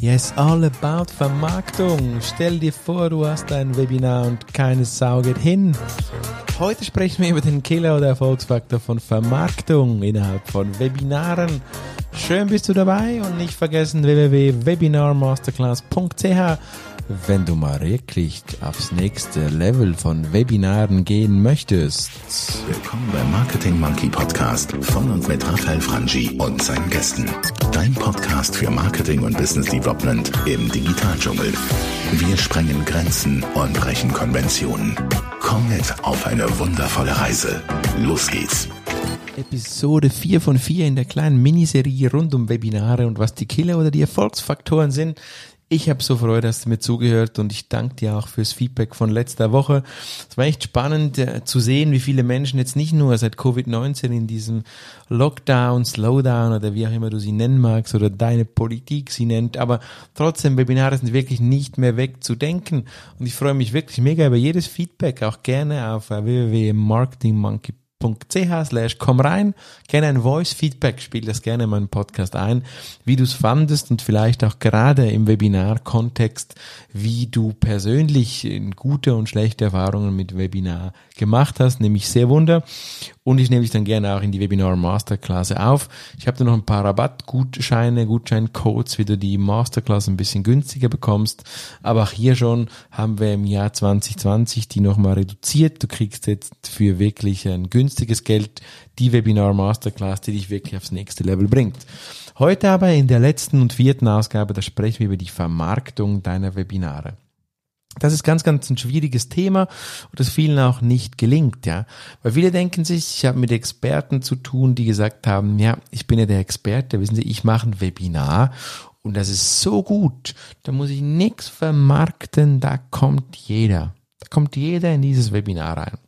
Yes, all about Vermarktung. Stell dir vor, du hast ein Webinar und keine Sau geht hin. Heute sprechen wir über den Killer oder Erfolgsfaktor von Vermarktung innerhalb von Webinaren. Schön bist du dabei und nicht vergessen www.webinarmasterclass.ch wenn du mal wirklich aufs nächste Level von Webinaren gehen möchtest. Willkommen beim Marketing Monkey Podcast von und mit Raphael Frangi und seinen Gästen. Dein Podcast für Marketing und Business Development im Digitaldschungel. Wir sprengen Grenzen und brechen Konventionen. Komm mit auf eine wundervolle Reise. Los geht's. Episode 4 von 4 in der kleinen Miniserie rund um Webinare und was die Killer oder die Erfolgsfaktoren sind. Ich habe so Freude, dass du mir zugehört und ich danke dir auch fürs Feedback von letzter Woche. Es war echt spannend äh, zu sehen, wie viele Menschen jetzt nicht nur seit Covid-19 in diesem Lockdown, Slowdown oder wie auch immer du sie nennen magst oder deine Politik sie nennt, aber trotzdem Webinare sind wirklich nicht mehr wegzudenken und ich freue mich wirklich mega über jedes Feedback, auch gerne auf www.marketingmonkey.com ch slash komm rein, gerne ein Voice-Feedback, spiel das gerne in meinen Podcast ein, wie du es fandest und vielleicht auch gerade im Webinar-Kontext, wie du persönlich gute und schlechte Erfahrungen mit Webinar gemacht hast, nämlich sehr wunder. Und ich nehme dich dann gerne auch in die Webinar Masterclass auf. Ich habe da noch ein paar Rabattgutscheine, Gutscheincodes, wie du die Masterclass ein bisschen günstiger bekommst. Aber auch hier schon haben wir im Jahr 2020 die nochmal reduziert. Du kriegst jetzt für wirklich ein günstiges Geld die Webinar Masterclass, die dich wirklich aufs nächste Level bringt. Heute aber in der letzten und vierten Ausgabe, da sprechen wir über die Vermarktung deiner Webinare. Das ist ganz, ganz ein schwieriges Thema und das vielen auch nicht gelingt, ja. Weil viele denken sich, ich habe mit Experten zu tun, die gesagt haben, ja, ich bin ja der Experte, wissen Sie, ich mache ein Webinar und das ist so gut, da muss ich nichts vermarkten, da kommt jeder. Da kommt jeder in dieses Webinar rein.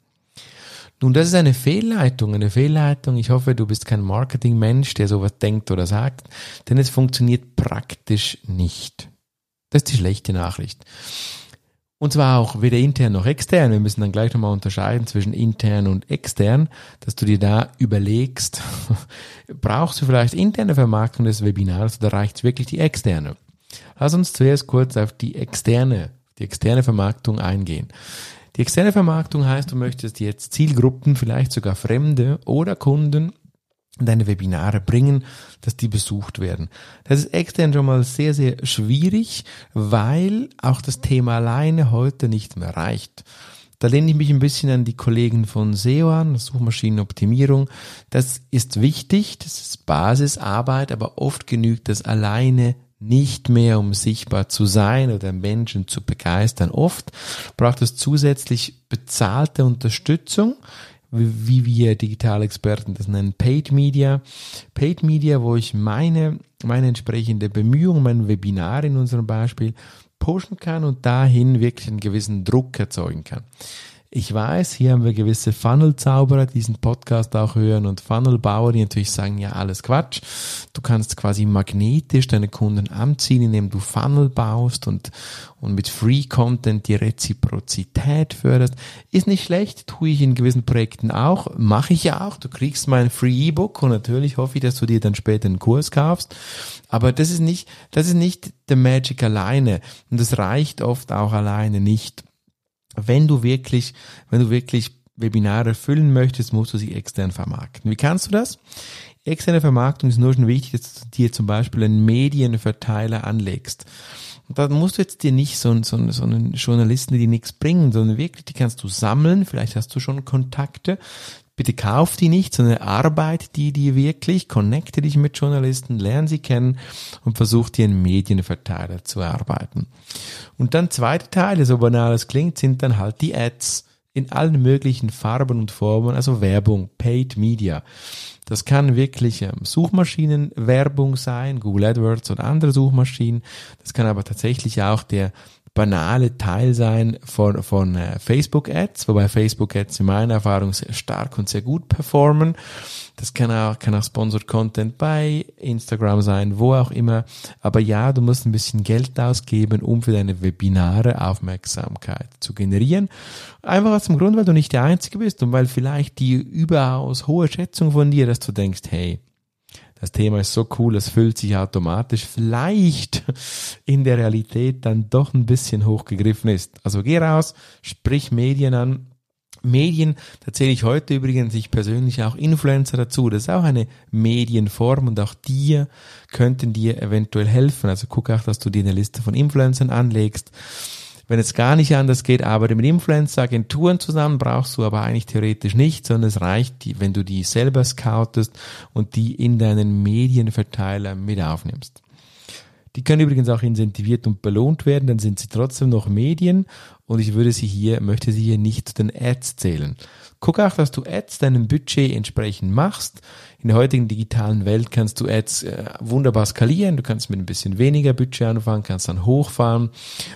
Nun, das ist eine Fehlleitung, eine Fehlleitung. Ich hoffe, du bist kein Marketingmensch, der sowas denkt oder sagt, denn es funktioniert praktisch nicht. Das ist die schlechte Nachricht. Und zwar auch weder intern noch extern. Wir müssen dann gleich nochmal unterscheiden zwischen intern und extern, dass du dir da überlegst, brauchst du vielleicht interne Vermarktung des Webinars oder reicht wirklich die externe? Lass uns zuerst kurz auf die externe, die externe Vermarktung eingehen. Die externe Vermarktung heißt, du möchtest jetzt Zielgruppen, vielleicht sogar Fremde oder Kunden deine Webinare bringen, dass die besucht werden. Das ist extern schon mal sehr, sehr schwierig, weil auch das Thema alleine heute nicht mehr reicht. Da lehne ich mich ein bisschen an die Kollegen von SEO an, Suchmaschinenoptimierung. Das ist wichtig, das ist Basisarbeit, aber oft genügt das alleine nicht mehr, um sichtbar zu sein oder Menschen zu begeistern. Oft braucht es zusätzlich bezahlte Unterstützung wie wir Digitalexperten das nennen, Paid Media. Paid Media, wo ich meine, meine entsprechende Bemühung, mein Webinar in unserem Beispiel pushen kann und dahin wirklich einen gewissen Druck erzeugen kann. Ich weiß, hier haben wir gewisse Funnel-Zauberer, die diesen Podcast auch hören und Funnel-Bauer, die natürlich sagen, ja, alles Quatsch. Du kannst quasi magnetisch deine Kunden anziehen, indem du Funnel baust und, und mit Free-Content die Reziprozität förderst. Ist nicht schlecht, tue ich in gewissen Projekten auch, mache ich ja auch. Du kriegst mein Free-E-Book und natürlich hoffe ich, dass du dir dann später einen Kurs kaufst. Aber das ist nicht, das ist nicht der Magic alleine und das reicht oft auch alleine nicht wenn du wirklich, wenn du wirklich Webinare füllen möchtest, musst du sie extern vermarkten. Wie kannst du das? Externe Vermarktung ist nur schon wichtig, dass du dir zum Beispiel einen Medienverteiler anlegst. Da musst du jetzt dir nicht so, einen, so, einen, so einen Journalisten, die nichts bringen, sondern wirklich, die kannst du sammeln. Vielleicht hast du schon Kontakte. Bitte kauf die nicht, sondern arbeit die dir wirklich, connecte dich mit Journalisten, lerne sie kennen und versuch dir einen Medienverteiler zu erarbeiten. Und dann zweite Teile, so banal es klingt, sind dann halt die Ads in allen möglichen Farben und Formen, also Werbung, Paid Media. Das kann wirklich ähm, Suchmaschinenwerbung sein, Google AdWords oder andere Suchmaschinen. Das kann aber tatsächlich auch der banale Teil sein von, von äh, Facebook-Ads, wobei Facebook-Ads in meiner Erfahrung sehr stark und sehr gut performen. Das kann auch, kann auch Sponsored Content bei Instagram sein, wo auch immer. Aber ja, du musst ein bisschen Geld ausgeben, um für deine Webinare Aufmerksamkeit zu generieren. Einfach aus dem Grund, weil du nicht der Einzige bist und weil vielleicht die überaus hohe Schätzung von dir, dass du denkst, hey, das Thema ist so cool, es füllt sich automatisch, vielleicht in der Realität dann doch ein bisschen hochgegriffen ist. Also geh raus, sprich Medien an, Medien, da zähle ich heute übrigens ich persönlich auch Influencer dazu. Das ist auch eine Medienform und auch dir könnten dir eventuell helfen. Also guck auch, dass du dir eine Liste von Influencern anlegst. Wenn es gar nicht anders geht, arbeite mit Influencer-Agenturen zusammen, brauchst du aber eigentlich theoretisch nicht, sondern es reicht, wenn du die selber scoutest und die in deinen Medienverteiler mit aufnimmst. Die können übrigens auch incentiviert und belohnt werden, dann sind sie trotzdem noch Medien und ich würde sie hier, möchte sie hier nicht zu den Ads zählen. Guck auch, dass du Ads deinem Budget entsprechend machst. In der heutigen digitalen Welt kannst du Ads äh, wunderbar skalieren. Du kannst mit ein bisschen weniger Budget anfangen, kannst dann hochfahren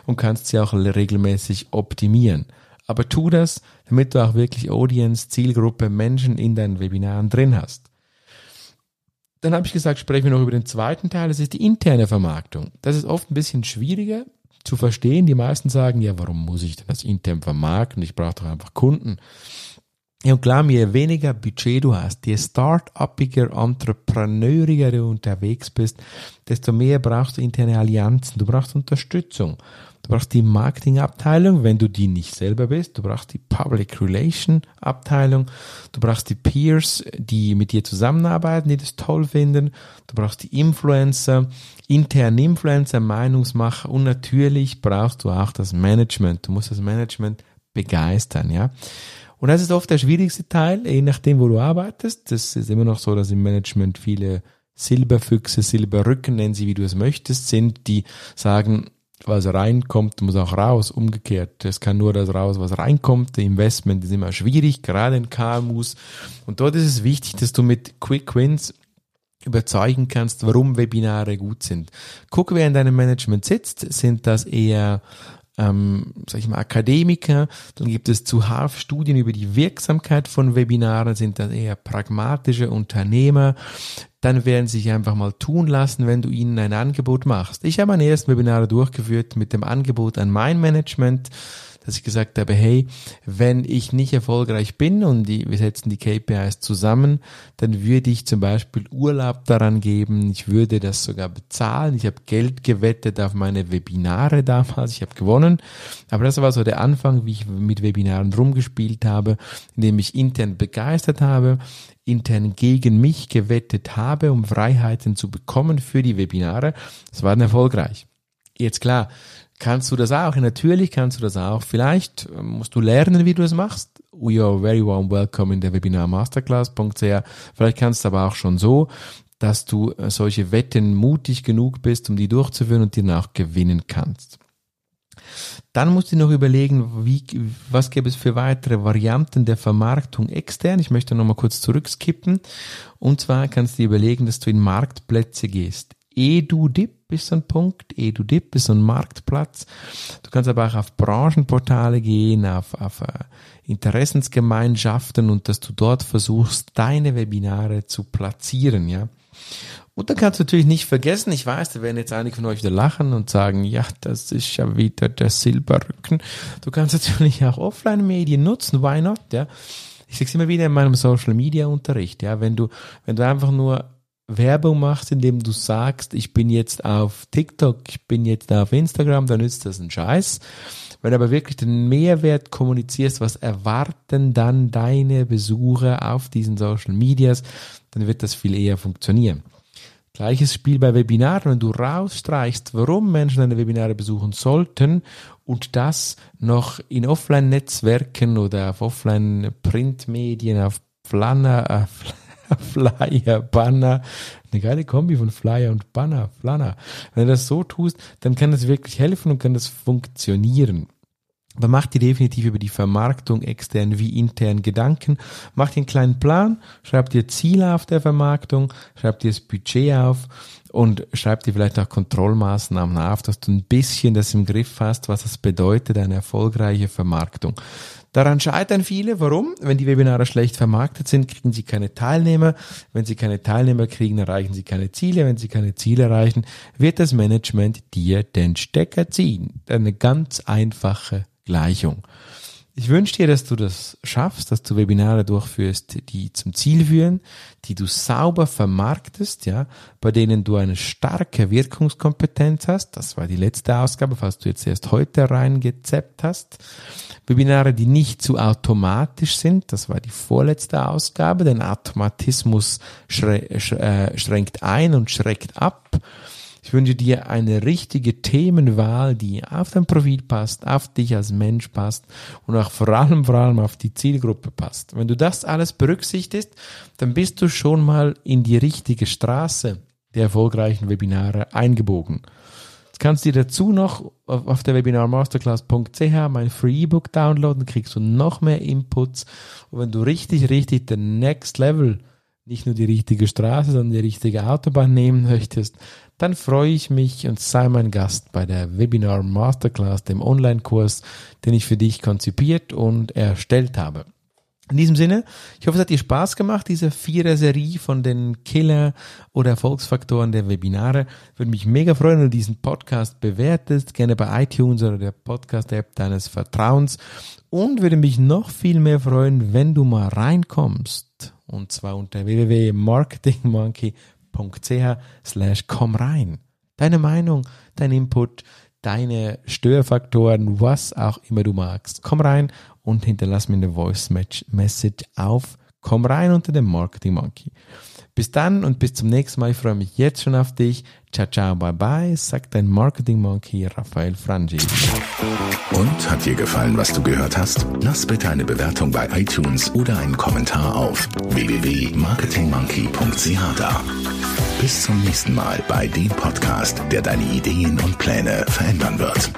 und kannst sie auch regelmäßig optimieren. Aber tu das, damit du auch wirklich Audience, Zielgruppe, Menschen in deinen Webinaren drin hast. Dann habe ich gesagt, sprechen wir noch über den zweiten Teil, das ist die interne Vermarktung. Das ist oft ein bisschen schwieriger zu verstehen. Die meisten sagen, ja, warum muss ich denn das intern vermarkten? Ich brauche doch einfach Kunden. Ja, und klar, je weniger Budget du hast, je start-upiger, entrepreneuriger du unterwegs bist, desto mehr brauchst du interne Allianzen, du brauchst Unterstützung. Du brauchst die Marketingabteilung, wenn du die nicht selber bist. Du brauchst die Public Relation Abteilung. Du brauchst die Peers, die mit dir zusammenarbeiten, die das toll finden. Du brauchst die Influencer, internen Influencer, Meinungsmacher und natürlich brauchst du auch das Management. Du musst das Management begeistern, ja. Und das ist oft der schwierigste Teil, je nachdem, wo du arbeitest. Das ist immer noch so, dass im Management viele Silberfüchse, Silberrücken, nennen sie, wie du es möchtest, sind, die sagen, was reinkommt, muss auch raus. Umgekehrt. Es kann nur das raus, was reinkommt. Der Investment ist immer schwierig, gerade in KMUs. Und dort ist es wichtig, dass du mit Quick Wins überzeugen kannst, warum Webinare gut sind. Guck, wer in deinem Management sitzt. Sind das eher ähm, sag ich mal, Akademiker, dann gibt es zuhauf Studien über die Wirksamkeit von Webinaren, sind das eher pragmatische Unternehmer, dann werden sie sich einfach mal tun lassen, wenn du ihnen ein Angebot machst. Ich habe meine ersten Webinare durchgeführt mit dem Angebot an mein Management dass ich gesagt habe, hey, wenn ich nicht erfolgreich bin und die, wir setzen die KPIs zusammen, dann würde ich zum Beispiel Urlaub daran geben, ich würde das sogar bezahlen, ich habe Geld gewettet auf meine Webinare damals, ich habe gewonnen, aber das war so der Anfang, wie ich mit Webinaren rumgespielt habe, indem ich intern begeistert habe, intern gegen mich gewettet habe, um Freiheiten zu bekommen für die Webinare. Das war erfolgreich. Jetzt klar, kannst du das auch. Natürlich kannst du das auch. Vielleicht ähm, musst du lernen, wie du es machst. We are very warm welcome in der Webinar Masterclass.ch. Vielleicht kannst du aber auch schon so, dass du äh, solche Wetten mutig genug bist, um die durchzuführen und die danach gewinnen kannst. Dann musst du noch überlegen, wie, was gäbe es für weitere Varianten der Vermarktung extern. Ich möchte nochmal kurz zurückskippen. Und zwar kannst du dir überlegen, dass du in Marktplätze gehst. EduDip ist so ein Punkt. EduDip ist so ein Marktplatz. Du kannst aber auch auf Branchenportale gehen, auf, auf uh, Interessensgemeinschaften und dass du dort versuchst, deine Webinare zu platzieren, ja. Und dann kannst du natürlich nicht vergessen, ich weiß, da werden jetzt einige von euch wieder lachen und sagen, ja, das ist ja wieder der Silberrücken. Du kannst natürlich auch Offline-Medien nutzen, why not, ja. Ich sage immer wieder in meinem Social-Media-Unterricht, ja, wenn du, wenn du einfach nur Werbung machst, indem du sagst, ich bin jetzt auf TikTok, ich bin jetzt auf Instagram, dann ist das ein Scheiß. Wenn du aber wirklich den Mehrwert kommunizierst, was erwarten dann deine Besucher auf diesen Social Medias, dann wird das viel eher funktionieren. Gleiches Spiel bei Webinaren, wenn du rausstreichst, warum Menschen deine Webinare besuchen sollten und das noch in Offline-Netzwerken oder auf Offline-Printmedien, auf Planner, äh, Flyer, Banner, eine geile Kombi von Flyer und Banner, Flanner. Wenn du das so tust, dann kann das wirklich helfen und kann das funktionieren. Aber mach dir definitiv über die Vermarktung extern wie intern Gedanken. Mach dir einen kleinen Plan, schreib dir Ziele auf der Vermarktung, schreib dir das Budget auf und schreib dir vielleicht auch Kontrollmaßnahmen auf, dass du ein bisschen das im Griff hast, was das bedeutet, eine erfolgreiche Vermarktung. Daran scheitern viele. Warum? Wenn die Webinare schlecht vermarktet sind, kriegen sie keine Teilnehmer. Wenn sie keine Teilnehmer kriegen, erreichen sie keine Ziele. Wenn sie keine Ziele erreichen, wird das Management dir den Stecker ziehen. Eine ganz einfache Gleichung. Ich wünsche dir, dass du das schaffst, dass du Webinare durchführst, die zum Ziel führen, die du sauber vermarktest, ja, bei denen du eine starke Wirkungskompetenz hast. Das war die letzte Ausgabe, falls du jetzt erst heute reingezeppt hast. Webinare, die nicht zu automatisch sind. Das war die vorletzte Ausgabe, denn Automatismus äh, schränkt ein und schreckt ab. Ich wünsche dir eine richtige Themenwahl, die auf dein Profil passt, auf dich als Mensch passt und auch vor allem, vor allem auf die Zielgruppe passt. Wenn du das alles berücksichtigst, dann bist du schon mal in die richtige Straße der erfolgreichen Webinare eingebogen. Jetzt kannst du dir dazu noch auf der webinarmasterclass.ch mein Free E-Book downloaden, kriegst du noch mehr Inputs. Und wenn du richtig, richtig den Next Level, nicht nur die richtige Straße, sondern die richtige Autobahn nehmen möchtest, dann freue ich mich und sei mein Gast bei der Webinar Masterclass, dem Online-Kurs, den ich für dich konzipiert und erstellt habe. In diesem Sinne, ich hoffe, es hat dir Spaß gemacht, diese Vierer-Serie von den Killer- oder Erfolgsfaktoren der Webinare. Würde mich mega freuen, wenn du diesen Podcast bewertest, gerne bei iTunes oder der Podcast-App deines Vertrauens. Und würde mich noch viel mehr freuen, wenn du mal reinkommst. Und zwar unter www.marketingmonkey.ch slash komm rein. Deine Meinung, dein Input, deine Störfaktoren, was auch immer du magst. Komm rein und hinterlass mir eine Voice Message auf Komm rein unter dem Marketing Monkey. Bis dann und bis zum nächsten Mal. Ich freue mich jetzt schon auf dich. Ciao, ciao, bye bye, sagt dein Marketing Monkey Raphael Frangi. Und hat dir gefallen, was du gehört hast? Lass bitte eine Bewertung bei iTunes oder einen Kommentar auf www.marketingmonkey.ch da. Bis zum nächsten Mal bei dem Podcast, der deine Ideen und Pläne verändern wird.